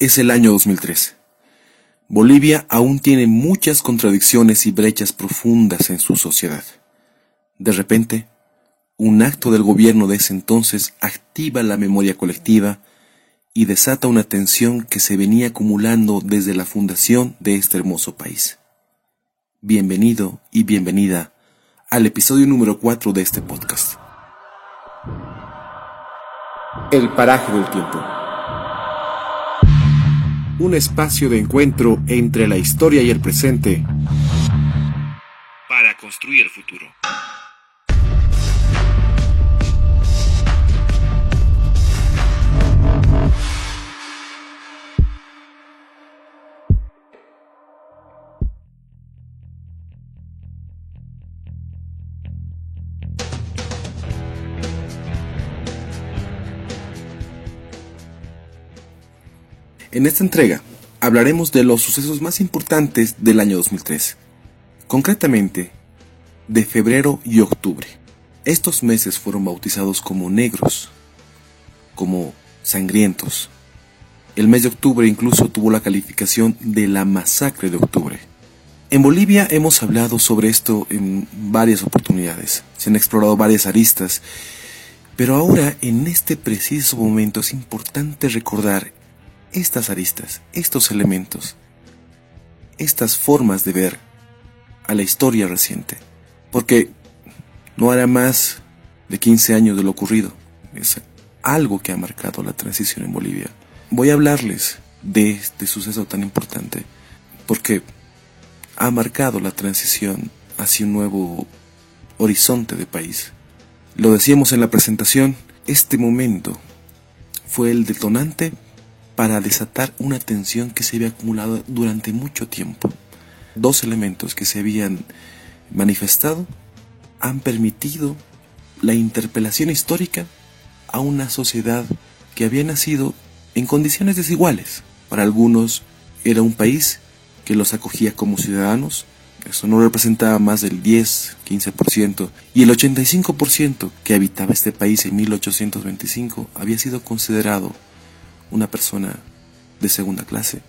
Es el año 2003. Bolivia aún tiene muchas contradicciones y brechas profundas en su sociedad. De repente, un acto del gobierno de ese entonces activa la memoria colectiva y desata una tensión que se venía acumulando desde la fundación de este hermoso país. Bienvenido y bienvenida al episodio número 4 de este podcast. El paraje del tiempo un espacio de encuentro entre la historia y el presente para construir el futuro. En esta entrega hablaremos de los sucesos más importantes del año 2003, concretamente de febrero y octubre. Estos meses fueron bautizados como negros, como sangrientos. El mes de octubre incluso tuvo la calificación de la masacre de octubre. En Bolivia hemos hablado sobre esto en varias oportunidades, se han explorado varias aristas, pero ahora en este preciso momento es importante recordar estas aristas, estos elementos, estas formas de ver a la historia reciente. Porque no hará más de 15 años de lo ocurrido. Es algo que ha marcado la transición en Bolivia. Voy a hablarles de este suceso tan importante porque ha marcado la transición hacia un nuevo horizonte de país. Lo decíamos en la presentación, este momento fue el detonante para desatar una tensión que se había acumulado durante mucho tiempo. Dos elementos que se habían manifestado han permitido la interpelación histórica a una sociedad que había nacido en condiciones desiguales. Para algunos era un país que los acogía como ciudadanos, eso no representaba más del 10, 15%, y el 85% que habitaba este país en 1825 había sido considerado una persona de segunda clase,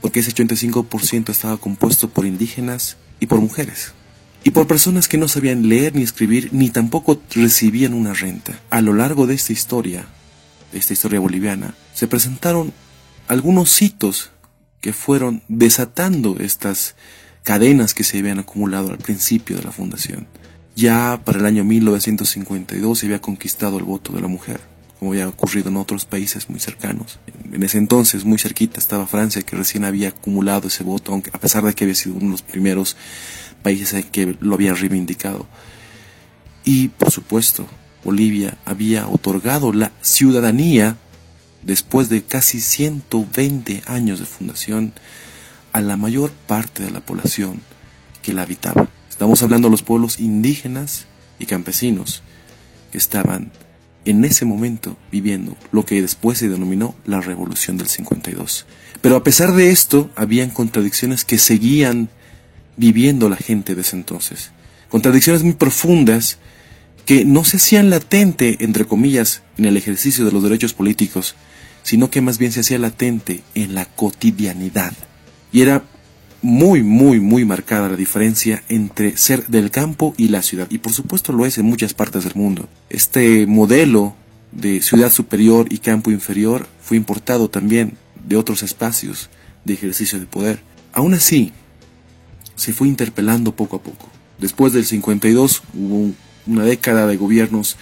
porque ese 85% estaba compuesto por indígenas y por mujeres, y por personas que no sabían leer ni escribir, ni tampoco recibían una renta. A lo largo de esta historia, de esta historia boliviana, se presentaron algunos hitos que fueron desatando estas cadenas que se habían acumulado al principio de la fundación. Ya para el año 1952 se había conquistado el voto de la mujer como había ocurrido en otros países muy cercanos. En ese entonces, muy cerquita, estaba Francia, que recién había acumulado ese voto, aunque a pesar de que había sido uno de los primeros países que lo había reivindicado. Y, por supuesto, Bolivia había otorgado la ciudadanía, después de casi 120 años de fundación, a la mayor parte de la población que la habitaba. Estamos hablando de los pueblos indígenas y campesinos que estaban en ese momento viviendo lo que después se denominó la Revolución del 52. Pero a pesar de esto, habían contradicciones que seguían viviendo la gente de ese entonces. Contradicciones muy profundas que no se hacían latente, entre comillas, en el ejercicio de los derechos políticos, sino que más bien se hacía latente en la cotidianidad. Y era muy, muy, muy marcada la diferencia entre ser del campo y la ciudad. Y por supuesto lo es en muchas partes del mundo. Este modelo de ciudad superior y campo inferior fue importado también de otros espacios de ejercicio de poder. Aún así, se fue interpelando poco a poco. Después del 52 hubo una década de gobiernos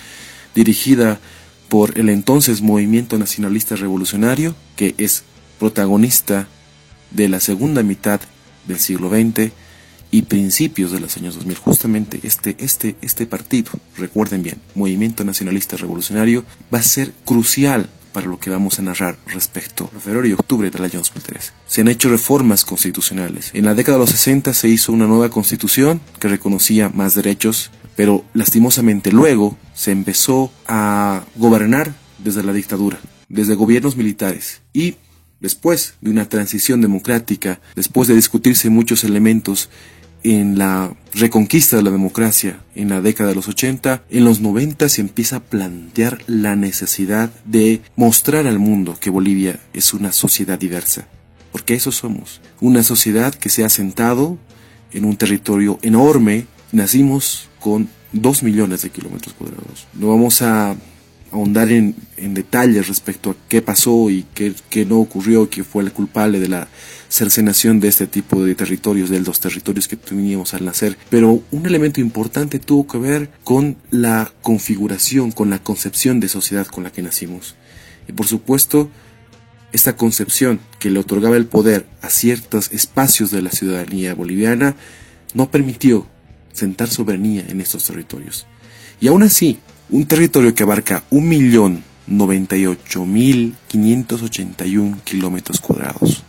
dirigida por el entonces Movimiento Nacionalista Revolucionario, que es protagonista de la segunda mitad del siglo XX y principios de los años 2000. Justamente este, este, este partido, recuerden bien, Movimiento Nacionalista Revolucionario, va a ser crucial para lo que vamos a narrar respecto a febrero y octubre del año 2003. Se han hecho reformas constitucionales. En la década de los 60 se hizo una nueva constitución que reconocía más derechos, pero lastimosamente luego se empezó a gobernar desde la dictadura, desde gobiernos militares y Después de una transición democrática, después de discutirse muchos elementos en la reconquista de la democracia en la década de los 80, en los 90 se empieza a plantear la necesidad de mostrar al mundo que Bolivia es una sociedad diversa. Porque eso somos. Una sociedad que se ha sentado en un territorio enorme. Nacimos con dos millones de kilómetros cuadrados. No vamos a ahondar en, en, detalles respecto a qué pasó y qué, qué, no ocurrió, qué fue el culpable de la cercenación de este tipo de territorios, de los territorios que teníamos al nacer. Pero un elemento importante tuvo que ver con la configuración, con la concepción de sociedad con la que nacimos. Y por supuesto, esta concepción que le otorgaba el poder a ciertos espacios de la ciudadanía boliviana no permitió sentar soberanía en estos territorios. Y aún así, un territorio que abarca 1.098.581 kilómetros cuadrados.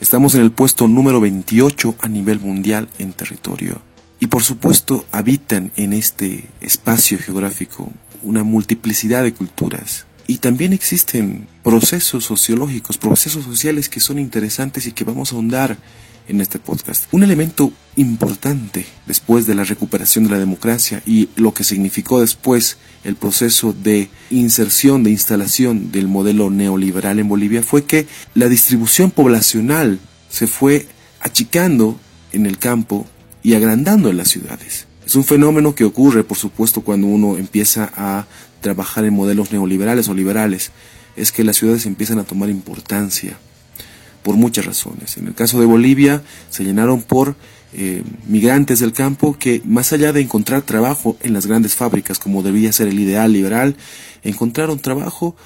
Estamos en el puesto número 28 a nivel mundial en territorio. Y por supuesto habitan en este espacio geográfico una multiplicidad de culturas. Y también existen procesos sociológicos, procesos sociales que son interesantes y que vamos a ahondar en este podcast. Un elemento importante después de la recuperación de la democracia y lo que significó después el proceso de inserción, de instalación del modelo neoliberal en Bolivia fue que la distribución poblacional se fue achicando en el campo y agrandando en las ciudades. Es un fenómeno que ocurre, por supuesto, cuando uno empieza a trabajar en modelos neoliberales o liberales. Es que las ciudades empiezan a tomar importancia por muchas razones. En el caso de Bolivia se llenaron por eh, migrantes del campo que más allá de encontrar trabajo en las grandes fábricas como debía ser el ideal liberal, encontraron trabajo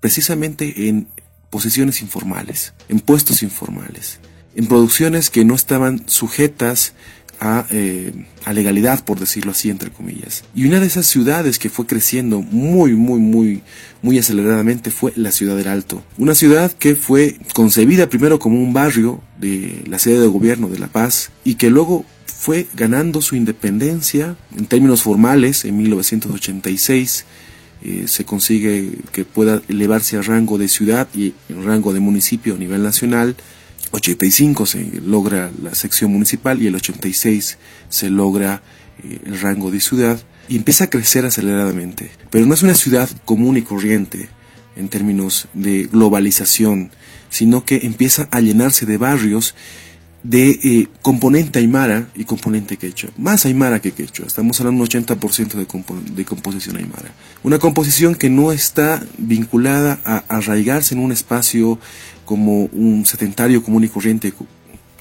precisamente en posiciones informales, en puestos informales, en producciones que no estaban sujetas a, eh, a, legalidad, por decirlo así, entre comillas. Y una de esas ciudades que fue creciendo muy, muy, muy, muy aceleradamente fue la ciudad del Alto. Una ciudad que fue concebida primero como un barrio de la sede de gobierno de La Paz y que luego fue ganando su independencia en términos formales en 1986. Eh, se consigue que pueda elevarse a rango de ciudad y rango de municipio a nivel nacional 85 se logra la sección municipal y el 86 se logra eh, el rango de ciudad y empieza a crecer aceleradamente. Pero no es una ciudad común y corriente en términos de globalización, sino que empieza a llenarse de barrios de eh, componente aymara y componente quechua. Más aymara que quechua. Estamos hablando de un 80% de, de composición aymara. Una composición que no está vinculada a arraigarse en un espacio como un sedentario común y corriente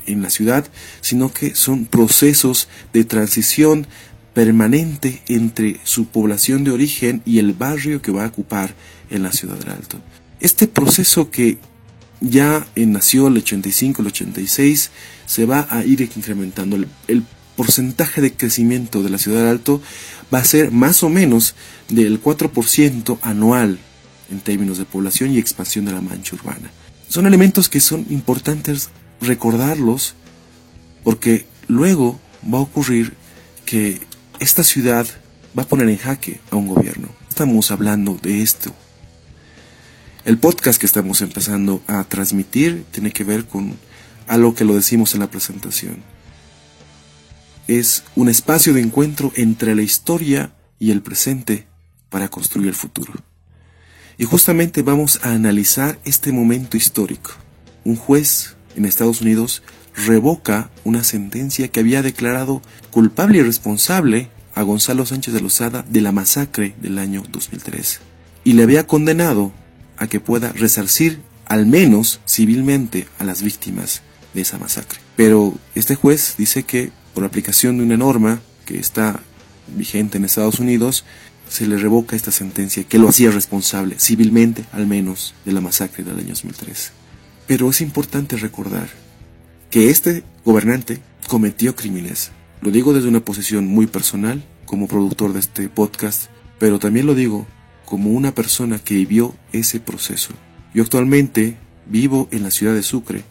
en la ciudad, sino que son procesos de transición permanente entre su población de origen y el barrio que va a ocupar en la ciudad del Alto. Este proceso que ya nació el 85, el 86, se va a ir incrementando. El, porcentaje de crecimiento de la ciudad del Alto va a ser más o menos del 4% anual en términos de población y expansión de la mancha urbana. Son elementos que son importantes recordarlos porque luego va a ocurrir que esta ciudad va a poner en jaque a un gobierno. Estamos hablando de esto. El podcast que estamos empezando a transmitir tiene que ver con algo que lo decimos en la presentación. Es un espacio de encuentro entre la historia y el presente para construir el futuro. Y justamente vamos a analizar este momento histórico. Un juez en Estados Unidos revoca una sentencia que había declarado culpable y responsable a Gonzalo Sánchez de Lozada de la masacre del año 2003 y le había condenado a que pueda resarcir al menos civilmente a las víctimas de esa masacre. Pero este juez dice que por aplicación de una norma que está vigente en Estados Unidos, se le revoca esta sentencia que lo hacía responsable, civilmente al menos, de la masacre del año 2003. Pero es importante recordar que este gobernante cometió crímenes. Lo digo desde una posición muy personal, como productor de este podcast, pero también lo digo como una persona que vivió ese proceso. Yo actualmente vivo en la ciudad de Sucre,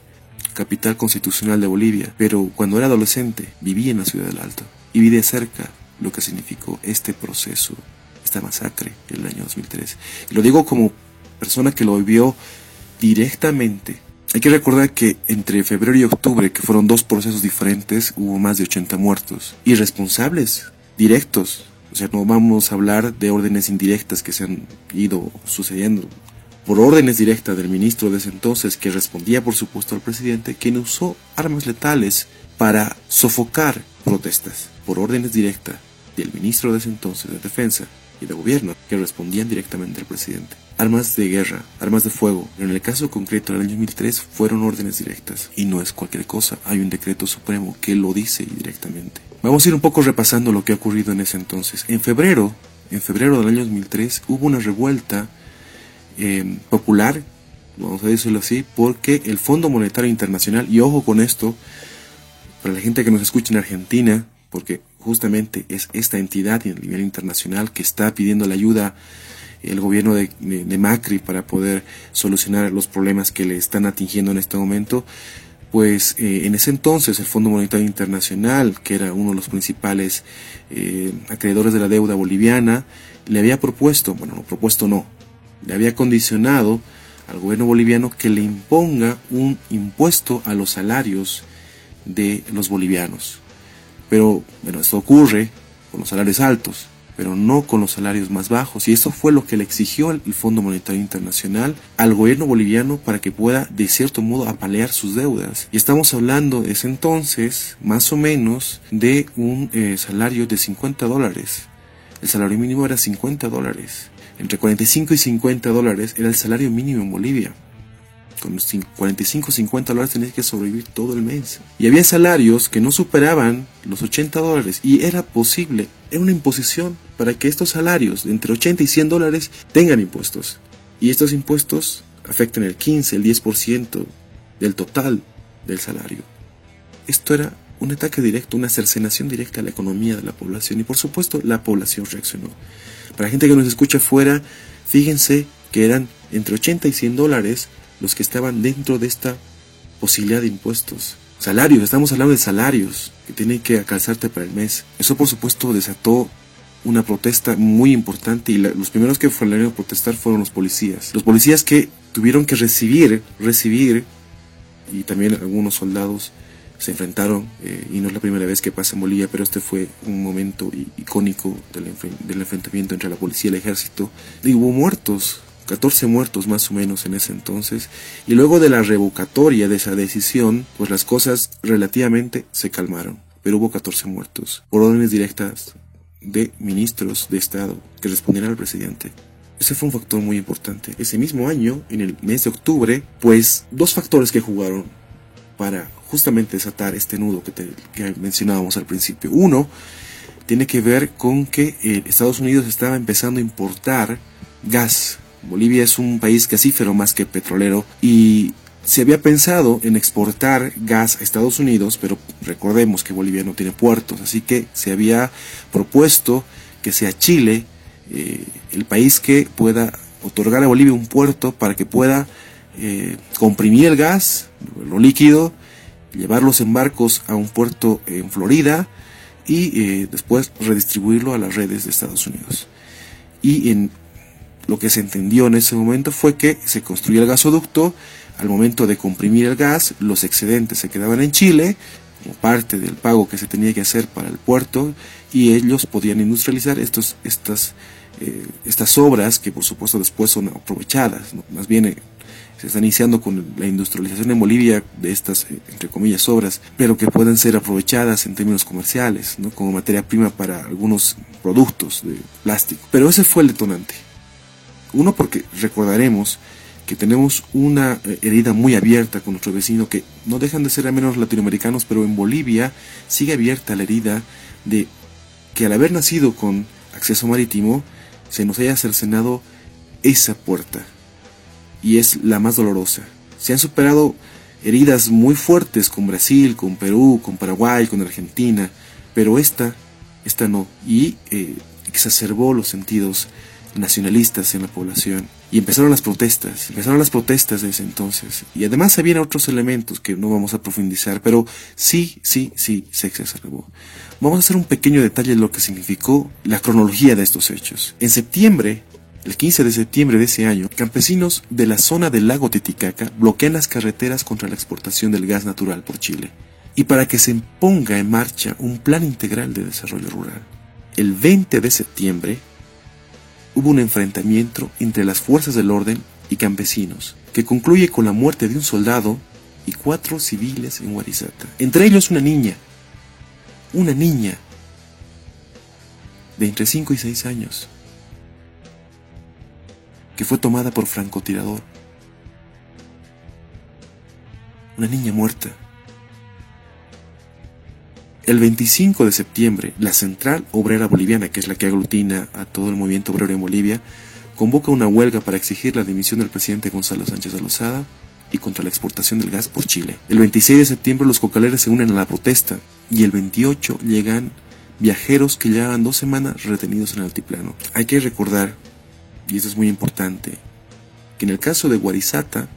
capital constitucional de Bolivia, pero cuando era adolescente viví en la ciudad del Alto y vi de cerca lo que significó este proceso esta masacre en el año 2003. Y lo digo como persona que lo vivió directamente Hay que recordar que entre febrero y octubre, que fueron dos procesos diferentes, hubo más de 80 muertos. Y responsables directos. O sea, no vamos a hablar de órdenes indirectas que se han ido sucediendo. Por órdenes directas del ministro de ese entonces, que respondía por supuesto al presidente, quien usó armas letales para sofocar protestas. Por órdenes directas del ministro de ese entonces de defensa y de gobierno, que respondían directamente al presidente. Armas de guerra, armas de fuego, en el caso concreto del año 2003 fueron órdenes directas y no es cualquier cosa, hay un decreto supremo que lo dice directamente. Vamos a ir un poco repasando lo que ha ocurrido en ese entonces. En febrero, en febrero del año 2003 hubo una revuelta eh, popular, vamos a decirlo así, porque el Fondo Monetario Internacional, y ojo con esto, para la gente que nos escucha en Argentina, porque justamente es esta entidad a nivel internacional que está pidiendo la ayuda el gobierno de, Macri para poder solucionar los problemas que le están atingiendo en este momento, pues eh, en ese entonces el Fondo Monetario Internacional, que era uno de los principales eh, acreedores de la deuda boliviana, le había propuesto, bueno, no propuesto no, le había condicionado al gobierno boliviano que le imponga un impuesto a los salarios de los bolivianos. Pero, bueno, esto ocurre con los salarios altos, pero no con los salarios más bajos. Y eso fue lo que le exigió el Fondo Monetario Internacional al gobierno boliviano para que pueda, de cierto modo, apalear sus deudas. Y estamos hablando de ese entonces, más o menos, de un eh, salario de 50 dólares. El salario mínimo era 50 dólares. Entre 45 y 50 dólares era el salario mínimo en Bolivia con los 45 50 dólares tenías que sobrevivir todo el mes. Y había salarios que no superaban los 80 dólares y era posible, era una imposición para que estos salarios de entre 80 y 100 dólares tengan impuestos. Y estos impuestos afectan el 15, el 10% del total del salario. Esto era un ataque directo, una cercenación directa a la economía de la población y por supuesto la población reaccionó. Para la gente que nos escucha afuera, fíjense que eran entre 80 y 100 dólares los que estaban dentro de esta posibilidad de impuestos. Salarios, estamos hablando de salarios que tienen que alcanzarte para el mes. Eso por supuesto desató una protesta muy importante y los primeros que fueron a protestar fueron los policías. Los policías que tuvieron que recibir, recibir, y también algunos soldados se enfrentaron, eh, y no es la primera vez que pasa en Bolivia, pero este fue un momento icónico del, del enfrentamiento entre la policía y el ejército. Hubo muertos, 14 muertos más o menos en ese entonces, y luego de la revocatoria de esa decisión, pues las cosas relativamente se calmaron, pero hubo 14 muertos por órdenes directas de ministros de Estado que respondieron al presidente. Ese fue un factor muy importante. Ese mismo año, en el mes de octubre, pues dos factores que jugaron para justamente desatar este nudo que, que mencionábamos al principio. Uno, tiene que ver con que eh, Estados Unidos estaba empezando a importar gas Bolivia es un país gasífero más que petrolero y se había pensado en exportar gas a Estados Unidos, pero recordemos que Bolivia no tiene puertos, así que se había propuesto que sea Chile eh, el país que pueda otorgar a Bolivia un puerto para que pueda eh, comprimir el gas, lo líquido, llevarlos en barcos a un puerto en Florida y eh, después redistribuirlo a las redes de Estados Unidos. Y en lo que se entendió en ese momento fue que se construía el gasoducto, al momento de comprimir el gas, los excedentes se quedaban en Chile, como parte del pago que se tenía que hacer para el puerto, y ellos podían industrializar estos, estas, eh, estas obras que por supuesto después son aprovechadas, más bien eh, se está iniciando con la industrialización en Bolivia de estas, eh, entre comillas, obras, pero que pueden ser aprovechadas en términos comerciales, ¿no? como materia prima para algunos productos de plástico. Pero ese fue el detonante. Uno porque recordaremos que tenemos una eh, herida muy abierta con nuestro vecino que no dejan de ser a menos latinoamericanos, pero en Bolivia sigue abierta la herida de que al haber nacido con acceso marítimo se nos haya cercenado esa puerta y es la más dolorosa. Se han superado heridas muy fuertes con Brasil, con Perú, con Paraguay, con Argentina, pero esta, esta no y eh, exacerbó los sentidos nacionalistas en la población. Y empezaron las protestas, empezaron las protestas desde entonces. Y además había otros elementos que no vamos a profundizar, pero sí, sí, sí, se exacerbó. Vamos a hacer un pequeño detalle de lo que significó la cronología de estos hechos. En septiembre, El 15 de septiembre de ese año, campesinos de la zona del lago Titicaca bloquean las carreteras contra la exportación del gas natural por Chile y para que se ponga en marcha un plan integral de desarrollo rural. El 20 de septiembre hubo un enfrentamiento entre las fuerzas del orden y campesinos, que concluye con la muerte de un soldado y cuatro civiles en Guarizata, entre ellos una niña, una niña de entre 5 y 6 años, que fue tomada por francotirador, una niña muerta. El 25 de septiembre, la Central Obrera Boliviana, que es la que aglutina a todo el movimiento obrero en Bolivia, convoca una huelga para exigir la dimisión del presidente Gonzalo Sánchez de Lozada y contra la exportación del gas por Chile. El 26 de septiembre los cocaleros se unen a la protesta y el 28 llegan viajeros que llevaban dos semanas retenidos en el altiplano. Hay que recordar, y eso es muy importante, que en el caso de Guarizata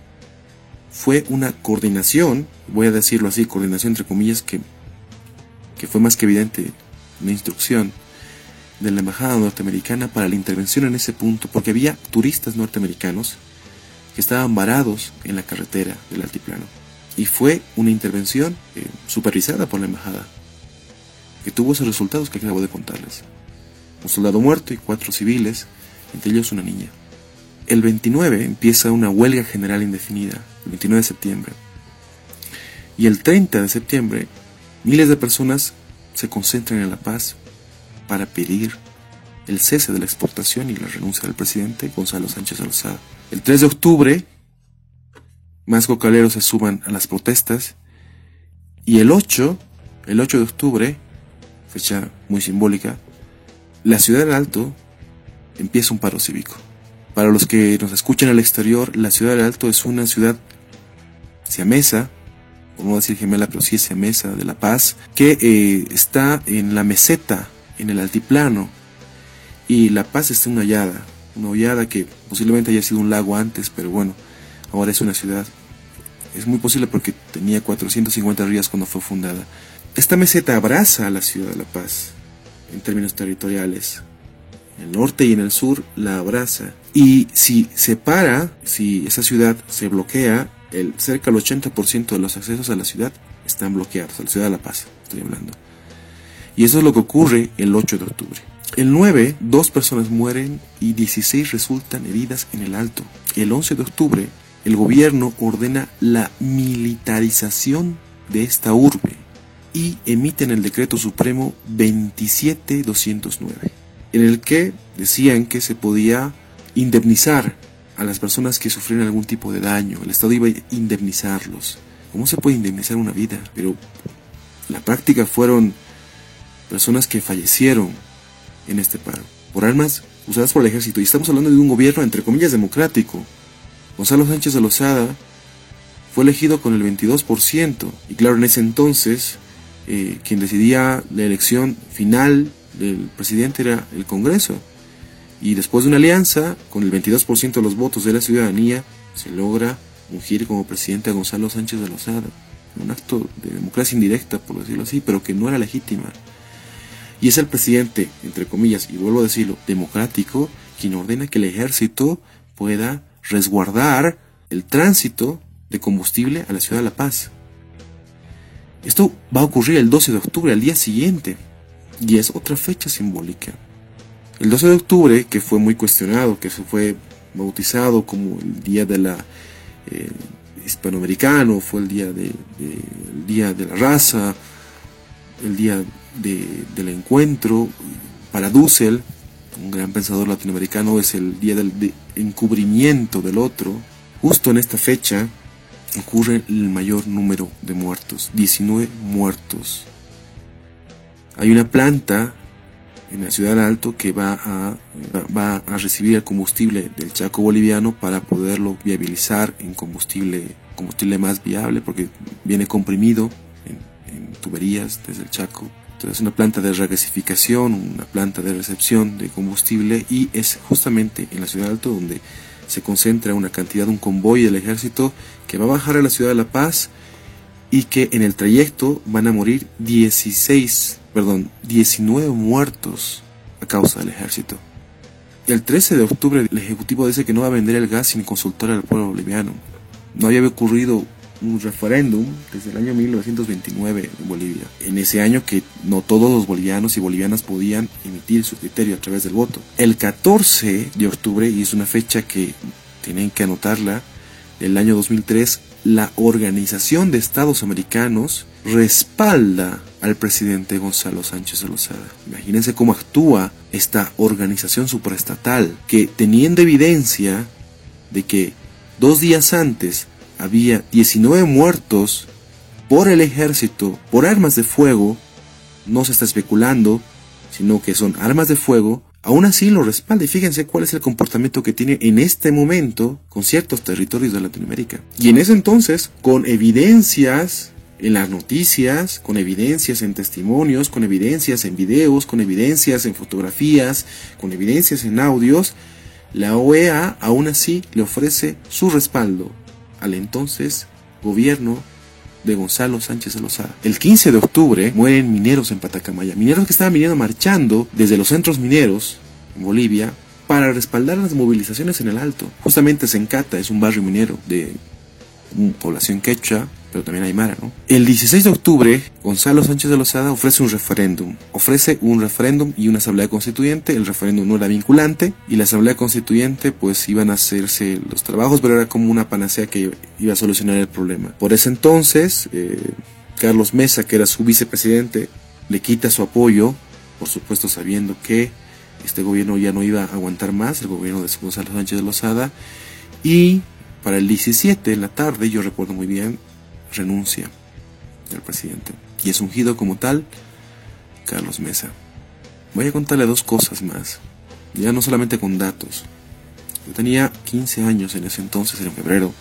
fue una coordinación, voy a decirlo así, coordinación entre comillas, que que fue más que evidente una instrucción de la embajada norteamericana para la intervención en ese punto, porque había turistas norteamericanos que estaban varados en la carretera del altiplano. Y fue una intervención eh, supervisada por la embajada, que tuvo esos resultados que acabo de contarles. Un soldado muerto y cuatro civiles, entre ellos una niña. El 29 empieza una huelga general indefinida, el 29 de septiembre. Y el 30 de septiembre Miles de personas se concentran en La Paz para pedir el cese de la exportación y la renuncia del presidente Gonzalo Sánchez Alzada. El 3 de octubre, más cocaleros se suban a las protestas y el 8, el 8 de octubre, fecha muy simbólica, la ciudad del Alto empieza un paro cívico. Para los que nos escuchan al exterior, la ciudad del Alto es una ciudad siamesa no decir gemela, pero sí esa mesa de La Paz, que eh, está en la meseta, en el altiplano, y La Paz está en una hollada, una hollada que posiblemente haya sido un lago antes, pero bueno, ahora es una ciudad. Es muy posible porque tenía 450 ríos cuando fue fundada. Esta meseta abraza a la ciudad de La Paz en términos territoriales. En el norte y en el sur la abraza. Y si se para, si esa ciudad se bloquea, el, cerca del 80% de los accesos a la ciudad están bloqueados, a la ciudad de La Paz, estoy hablando. Y eso es lo que ocurre el 8 de octubre. El 9, dos personas mueren y 16 resultan heridas en el Alto. El 11 de octubre, el gobierno ordena la militarización de esta urbe y emiten el decreto supremo 27209, en el que decían que se podía indemnizar a las personas que sufrieron algún tipo de daño. El Estado iba a indemnizarlos. ¿Cómo se puede indemnizar una vida? Pero la práctica fueron personas que fallecieron en este paro por armas usadas por el ejército. Y estamos hablando de un gobierno, entre comillas, democrático. Gonzalo Sánchez de Lozada fue elegido con el 22%. Y claro, en ese entonces, eh, quien decidía la elección final del presidente era el Congreso. Y después de una alianza, con el 22% de los votos de la ciudadanía, se logra ungir como presidente a Gonzalo Sánchez de Lozada. Un acto de democracia indirecta, por decirlo así, pero que no era legítima. Y es el presidente, entre comillas, y vuelvo a decirlo, democrático, quien ordena que el ejército pueda resguardar el tránsito de combustible a la ciudad de La Paz. Esto va a ocurrir el 12 de octubre, al día siguiente, y es otra fecha simbólica. El 12 de octubre, que fue muy cuestionado, que se fue bautizado como el Día de la eh, Hispanoamericano, fue el día de, día de la raza, el día del encuentro. Para Dussel, un gran pensador latinoamericano, es el día del encubrimiento del otro. Justo en esta fecha ocurre el mayor número de muertos, 19 muertos. Hay una planta en la ciudad Alto que va a, va a recibir el combustible del Chaco boliviano para poderlo viabilizar en combustible, combustible más viable porque viene comprimido en, tuberías desde el Chaco. Entonces es una planta de regasificación, una planta de recepción de combustible y es justamente en la ciudad Alto donde se concentra una cantidad, un convoy del ejército que va a bajar a la ciudad de La Paz y que en el trayecto van a morir 16 perdón, 19 muertos a causa del ejército. El 13 de octubre el Ejecutivo dice que no va a vender el gas sin consultar al pueblo boliviano. No había ocurrido un referéndum desde el año 1929 en Bolivia. En ese año que no todos los bolivianos y bolivianas podían emitir su criterio a través del voto. El 14 de octubre, y es una fecha que tienen que anotarla, del año 2003, la Organización de Estados Americanos respalda al presidente Gonzalo Sánchez de Lozada. Imagínense cómo actúa esta organización superestatal que teniendo evidencia de que dos días antes había 19 muertos por el ejército, por armas de fuego, no se está especulando, sino que son armas de fuego, aún así lo respalda. Y fíjense cuál es el comportamiento que tiene en este momento con ciertos territorios de Latinoamérica. Y en ese entonces, con evidencias en las noticias, con evidencias en testimonios, con evidencias en videos, con evidencias en fotografías, con evidencias en audios, la OEA aún así le ofrece su respaldo al entonces gobierno de Gonzalo Sánchez de Lozada. El 15 de octubre mueren mineros en Patacamaya, mineros que estaban viniendo marchando desde los centros mineros en Bolivia para respaldar las movilizaciones en el Alto. Justamente Sencata es un barrio minero de población quechua, pero también Aymara, ¿no? El 16 de octubre, Gonzalo Sánchez de Lozada ofrece un referéndum. Ofrece un referéndum y una asamblea constituyente. El referéndum no era vinculante y la asamblea constituyente pues iban a hacerse los trabajos, pero era como una panacea que iba a solucionar el problema. Por ese entonces, eh, Carlos Mesa, que era su vicepresidente, le quita su apoyo, por supuesto sabiendo que este gobierno ya no iba a aguantar más, el gobierno de Gonzalo Sánchez de Lozada, y para el 17 en la tarde, yo recuerdo muy bien, renuncia del presidente. Y es ungido como tal Carlos Mesa. Voy a contarle dos cosas más, ya no solamente con datos. Yo tenía 15 años en ese entonces, en febrero.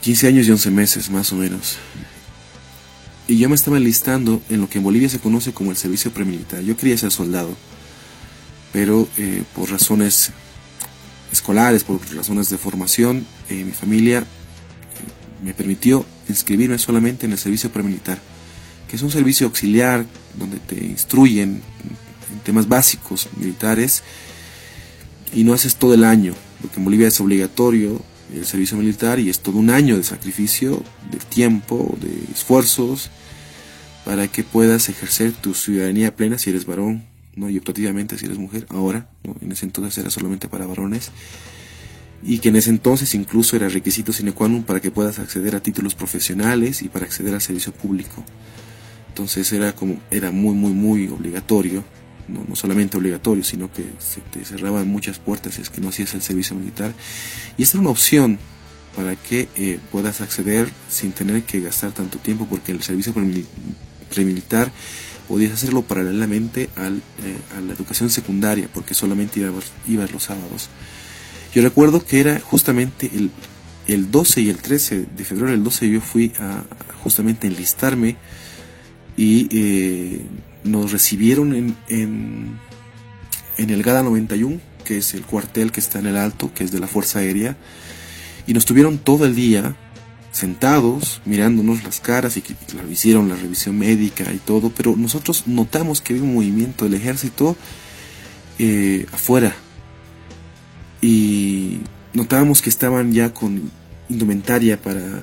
15 años y 11 meses, más o menos. Y yo me estaba enlistando en lo que en Bolivia se conoce como el servicio premilitar. Yo quería ser soldado, pero eh, por razones escolares, por razones de formación, eh, mi familia me permitió inscribirme solamente en el servicio premilitar, que es un servicio auxiliar donde te instruyen en temas básicos militares y no haces todo el año, porque en Bolivia es obligatorio el servicio militar y es todo un año de sacrificio, de tiempo, de esfuerzos, para que puedas ejercer tu ciudadanía plena si eres varón, ¿no? y optativamente si eres mujer, ahora, en ese entonces era solamente para varones y que en ese entonces incluso era requisito sine qua non para que puedas acceder a títulos profesionales y para acceder al servicio público. Entonces era como era muy muy muy obligatorio, no, no solamente obligatorio, sino que se te cerraban muchas puertas si es que no hacías el servicio militar. Y esta era una opción para que eh, puedas acceder sin tener que gastar tanto tiempo, porque el servicio premilitar podías hacerlo paralelamente al, eh, a la educación secundaria, porque solamente ibas, ibas los sábados. Yo recuerdo que era justamente el, el 12 y el 13 de febrero, el 12 yo fui a justamente enlistarme y eh, nos recibieron en, en, el GADA 91, que es el cuartel que está en el alto, que es de la Fuerza Aérea, y nos tuvieron todo el día sentados, mirándonos las caras y que hicieron la revisión médica y todo, pero nosotros notamos que había un movimiento del ejército eh, afuera y notábamos que estaban ya con indumentaria para,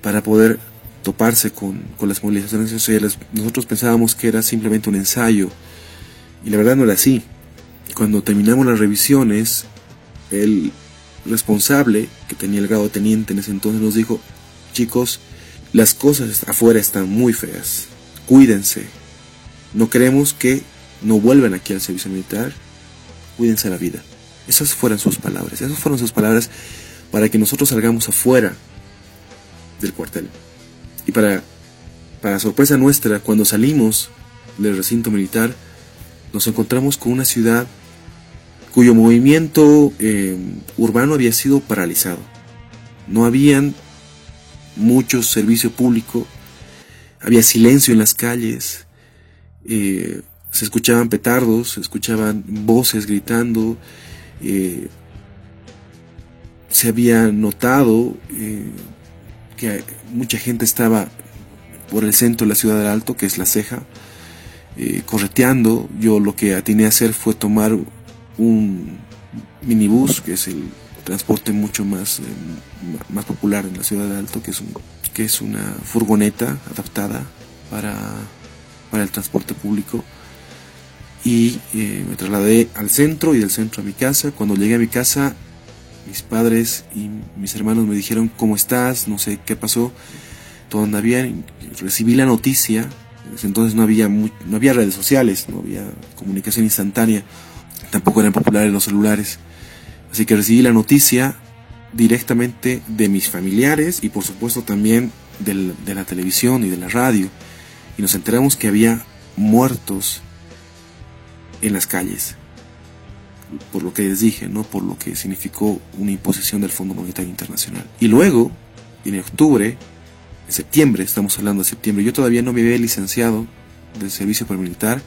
para poder toparse con, con las movilizaciones sociales. Nosotros pensábamos que era simplemente un ensayo y la verdad no era así. Cuando terminamos las revisiones, el responsable, que tenía el grado de teniente en ese entonces, nos dijo, chicos, las cosas afuera están muy feas, cuídense, no queremos que no vuelvan aquí al servicio militar, cuídense la vida. Esas fueron sus palabras, esas fueron sus palabras para que nosotros salgamos afuera del cuartel. Y para, para sorpresa nuestra, cuando salimos del recinto militar, nos encontramos con una ciudad cuyo movimiento eh, urbano había sido paralizado. No habían mucho servicio público, había silencio en las calles, eh, se escuchaban petardos, se escuchaban voces gritando, eh, se había notado eh, que mucha gente estaba por el centro de la ciudad del Alto, que es la ceja, eh, correteando. Yo lo que atiné a hacer fue tomar un minibús, que es el transporte mucho más, más popular en la ciudad de Alto, que es, un, que es una furgoneta adaptada para, para el transporte público. Y eh, me trasladé al centro y del centro a mi casa. Cuando llegué a mi casa, mis padres y mis hermanos me dijeron, ¿cómo estás? No sé qué pasó. Todo anda bien. Recibí la noticia. Entonces no había, no había redes sociales, no había comunicación instantánea. Tampoco eran populares los celulares. Así que recibí la noticia directamente de mis familiares y por supuesto también de la televisión y de la radio. Y nos enteramos que había muertos en las calles. Por lo que les dije, ¿no? Por lo que significó una imposición del Fondo Monetario Internacional. Y luego, en octubre, en septiembre, estamos hablando de septiembre, yo todavía no me había licenciado del servicio paramilitar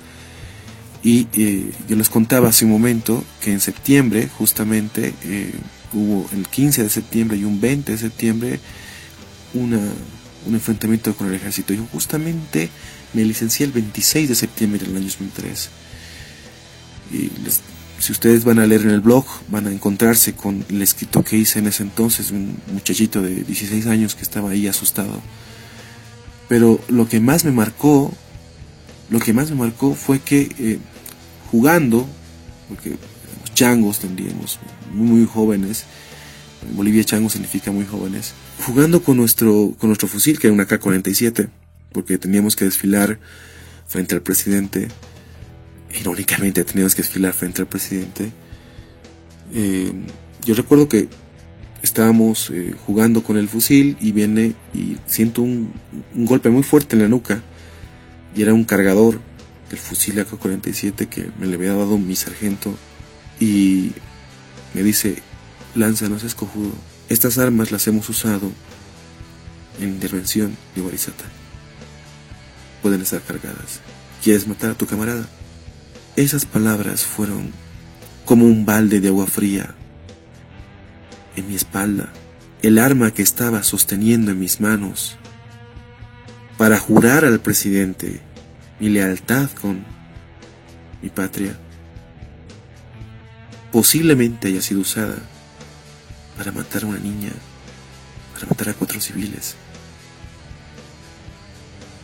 y eh, yo les contaba hace un momento que en septiembre, justamente, eh, hubo el 15 de septiembre y un 20 de septiembre una, un enfrentamiento con el ejército. Yo justamente me licencié el 26 de septiembre del año 2003. Y si ustedes van a leer en el blog, van a encontrarse con el escrito que hice en ese entonces, un muchachito de 16 años que estaba ahí asustado. Pero lo que más me marcó, lo que más me marcó fue que eh, jugando, porque changos tendríamos muy, muy jóvenes, en Bolivia chango significa muy jóvenes, jugando con nuestro, con nuestro fusil, que era una K-47, porque teníamos que desfilar frente al presidente, irónicamente teníamos que desfilar frente al presidente. Eh, yo recuerdo que estábamos eh, jugando con el fusil y viene y siento un, golpe muy fuerte en la nuca y era un cargador el fusil AK-47 que me le había dado mi sargento y me dice, Lanza, no seas cojudo, estas armas las hemos usado en intervención de Warizata. Pueden estar cargadas. ¿Quieres matar a tu camarada? Esas palabras fueron como un balde de agua fría en mi espalda. El arma que estaba sosteniendo en mis manos para jurar al presidente mi lealtad con mi patria posiblemente haya sido usada para matar a una niña, para matar a cuatro civiles,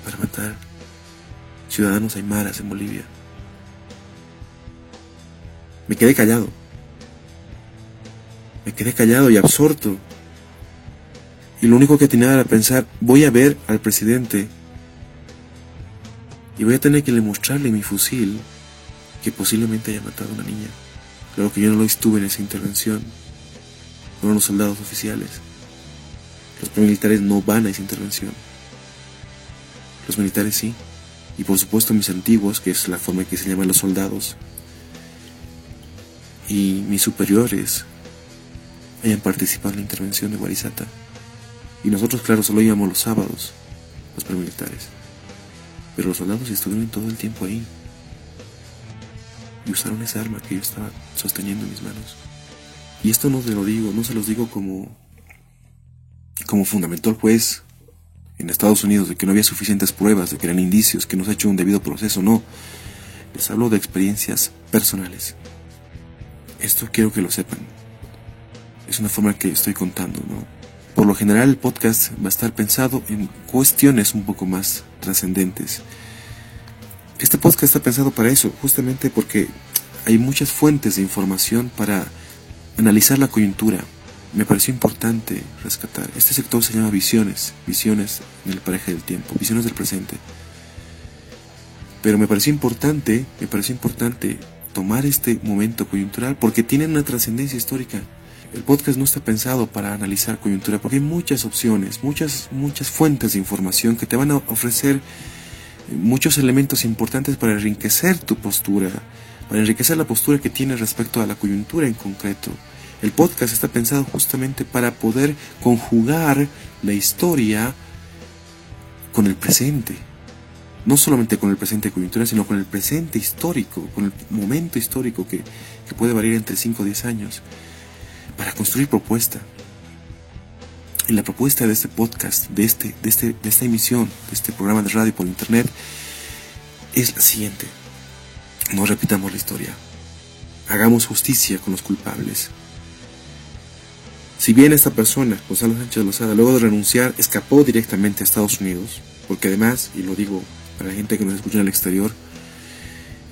para matar ciudadanos aymaras en Bolivia. Me quedé callado. Me quedé callado y absorto. Y lo único que tenía era pensar, voy a ver al presidente y voy a tener que demostrarle mi fusil que posiblemente haya matado a una niña. Claro que yo no lo estuve en esa intervención. Fueron los soldados oficiales. Los militares no van a esa intervención. Los militares sí. Y por supuesto mis antiguos, que es la forma en que se llaman los soldados. Y mis superiores hayan participado en la intervención de Guarizata. Y nosotros, claro, solo íbamos los sábados, los paramilitares. Pero los soldados estuvieron todo el tiempo ahí. Y usaron esa arma que yo estaba sosteniendo en mis manos. Y esto no se lo digo, no se los digo como, como fundamentó el juez en Estados Unidos de que no había suficientes pruebas, de que eran indicios, que no se ha hecho un debido proceso, no. Les hablo de experiencias personales. Esto quiero que lo sepan. Es una forma que estoy contando, ¿no? Por lo general el podcast va a estar pensado en cuestiones un poco más trascendentes. Este podcast está pensado para eso, justamente porque hay muchas fuentes de información para analizar la coyuntura. Me pareció importante rescatar. Este sector se llama visiones, visiones en el paraje del tiempo, visiones del presente. Pero me pareció importante, me pareció importante tomar este momento coyuntural porque tiene una trascendencia histórica. El podcast no está pensado para analizar coyuntura porque hay muchas opciones, muchas, muchas fuentes de información que te van a ofrecer muchos elementos importantes para enriquecer tu postura, para enriquecer la postura que tienes respecto a la coyuntura en concreto. El podcast está pensado justamente para poder conjugar la historia con el presente. No solamente con el presente coyuntura, sino con el presente histórico, con el momento histórico que, que puede variar entre 5 o 10 años para construir propuesta. Y la propuesta de este podcast, de, este, de, este, de esta emisión, de este programa de radio por internet, es la siguiente. No repitamos la historia. hagamos justicia con los culpables. Si bien esta persona, Gonzalo Sánchez Lozada, luego de renunciar, escapó directamente a Estados Unidos, porque además, y lo digo para la gente que nos escucha en el exterior,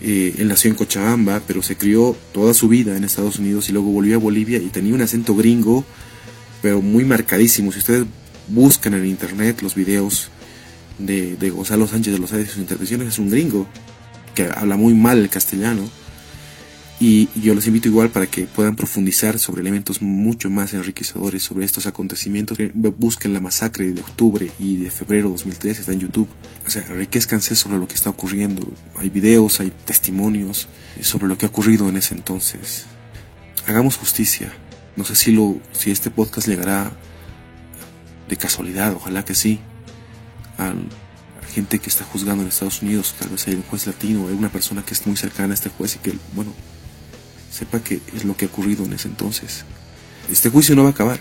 eh, él nació en Cochabamba, pero se crió toda su vida en Estados Unidos y luego volvió a Bolivia y tenía un acento gringo, pero muy marcadísimo. Si ustedes buscan en internet los videos de, de Gonzalo Sánchez de Lozada y sus intervenciones, es un gringo que habla muy mal el castellano y yo los invito igual para que puedan profundizar sobre elementos mucho más enriquecedores sobre estos acontecimientos. Busquen la masacre de octubre y de febrero de 2013, está en YouTube. O sea, enriquezcanse sobre lo que está ocurriendo. Hay videos, hay testimonios sobre lo que ha ocurrido en ese entonces. Hagamos justicia. No sé si, lo, si este podcast llegará de casualidad, ojalá que sí, a gente que está juzgando en Estados Unidos. Tal vez hay un juez latino, hay una persona que es muy cercana a este juez y que, bueno, sepa que es lo que ha ocurrido en ese entonces. Este juicio no va a acabar.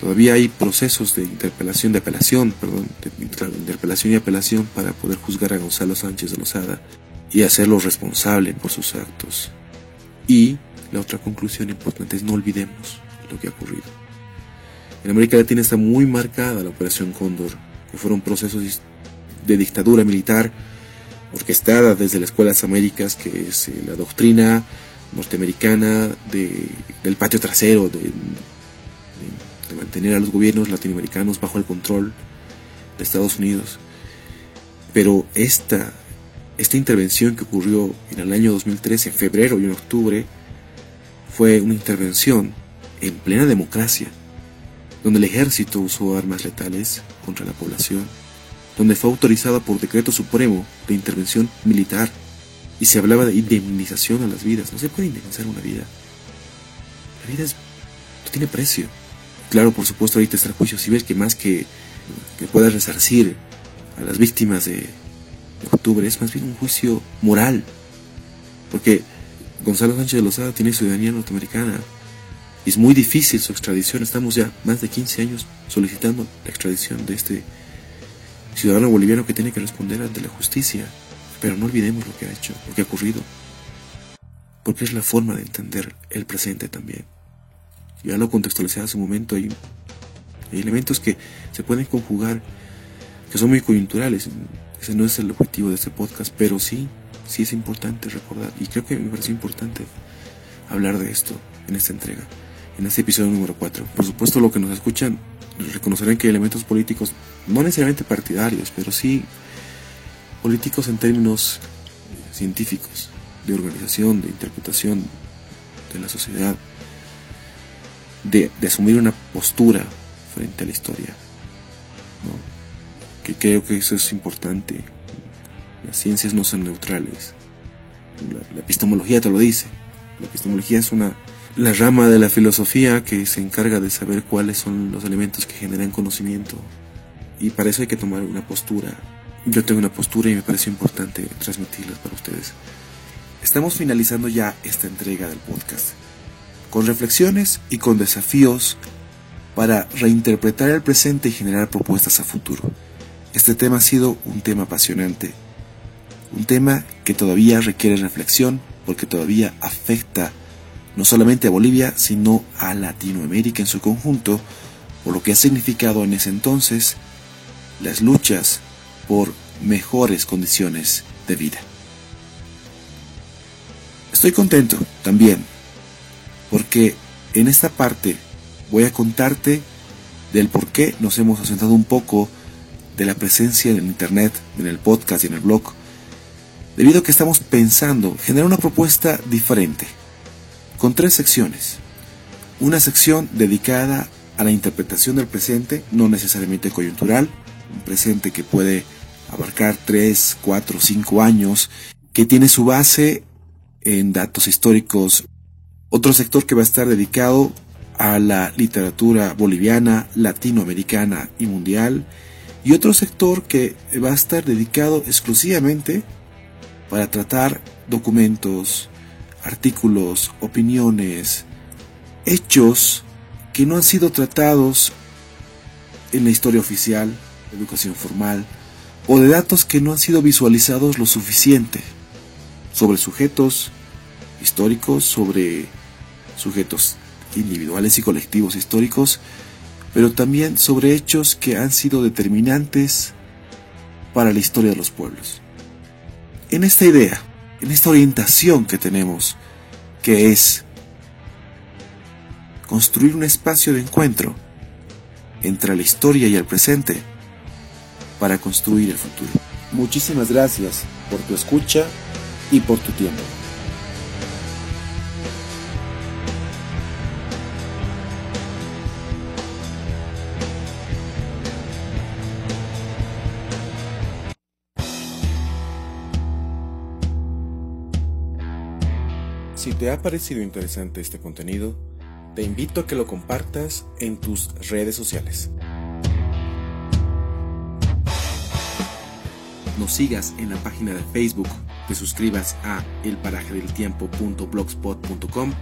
Todavía hay procesos de interpelación, de apelación, perdón, de, interpelación y apelación para poder juzgar a Gonzalo Sánchez de Lozada y hacerlo responsable por sus actos. Y la otra conclusión importante es no olvidemos lo que ha ocurrido. En América Latina está muy marcada la Operación Cóndor, que fueron procesos de dictadura militar orquestada desde las Escuelas Américas, que es eh, la doctrina norteamericana de, del patio trasero, de, mantener a los gobiernos latinoamericanos bajo el control de Estados Unidos. Pero esta, esta intervención que ocurrió en el año 2013, en febrero y en octubre, fue una intervención en plena democracia, donde el ejército usó armas letales contra la población, donde fue autorizada por decreto supremo de intervención militar y se hablaba de indemnización a las vidas. No se puede indemnizar una vida. La vida no tiene precio. Claro, por supuesto, ahorita está el juicio civil que más que, que pueda resarcir a las víctimas de, octubre es más bien un juicio moral. Porque Gonzalo Sánchez de Lozada tiene ciudadanía norteamericana. Y es muy difícil su extradición. Estamos ya más de 15 años solicitando la extradición de este ciudadano boliviano que tiene que responder ante la justicia. Pero no olvidemos lo que ha hecho, lo que ha ocurrido. Porque es la forma de entender el presente también. Ya lo contextualicé hace un momento, hay, elementos que se pueden conjugar, que son muy coyunturales. Ese no es el objetivo de este podcast, pero sí, sí es importante recordar. Y creo que me parece importante hablar de esto en esta entrega, en este episodio número 4. Por supuesto, lo que nos escuchan reconocerán que hay elementos políticos, no necesariamente partidarios, pero sí políticos en términos científicos, de organización, de interpretación de la sociedad, de, asumir una postura frente a la historia. Que creo que eso es importante. Las ciencias no son neutrales. La, epistemología te lo dice. La epistemología es una la rama de la filosofía que se encarga de saber cuáles son los elementos que generan conocimiento. Y para eso hay que tomar una postura yo tengo una postura y me parece importante transmitirlas para ustedes. Estamos finalizando ya esta entrega del podcast, con reflexiones y con desafíos para reinterpretar el presente y generar propuestas a futuro. Este tema ha sido un tema apasionante, un tema que todavía requiere reflexión porque todavía afecta no solamente a Bolivia, sino a Latinoamérica en su conjunto, por lo que ha significado en ese entonces las luchas por mejores condiciones de vida. Estoy contento también porque en esta parte voy a contarte del por qué nos hemos asentado un poco de la presencia en Internet, en el podcast y en el blog, debido a que estamos pensando generar una propuesta diferente, con tres secciones. Una sección dedicada a la interpretación del presente, no necesariamente coyuntural, un presente que puede abarcar 3, 4, 5 años, que tiene su base en datos históricos. Otro sector que va a estar dedicado a la literatura boliviana, latinoamericana y mundial. Y otro sector que va a estar dedicado exclusivamente para tratar documentos, artículos, opiniones, hechos que no han sido tratados en la historia oficial, educación formal, o de datos que no han sido visualizados lo suficiente sobre sujetos, históricos, sobre sujetos individuales y colectivos históricos, pero también sobre hechos que han sido determinantes para la historia de los pueblos. En esta idea, en esta orientación que tenemos, que es construir un espacio de encuentro entre la historia y el presente para construir el futuro. Muchísimas gracias por tu escucha y por tu tiempo. Si te ha parecido interesante este contenido, te invito a que lo compartas en tus redes sociales. Nos sigas en la página de Facebook, te suscribas a elparajedeltiempo.blogspot.com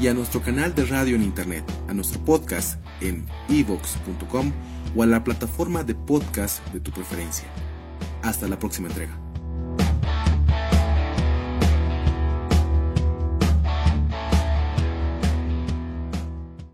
y a nuestro canal de radio en internet, a nuestro podcast en evox.com o a la plataforma de podcast de tu preferencia. Hasta la próxima entrega.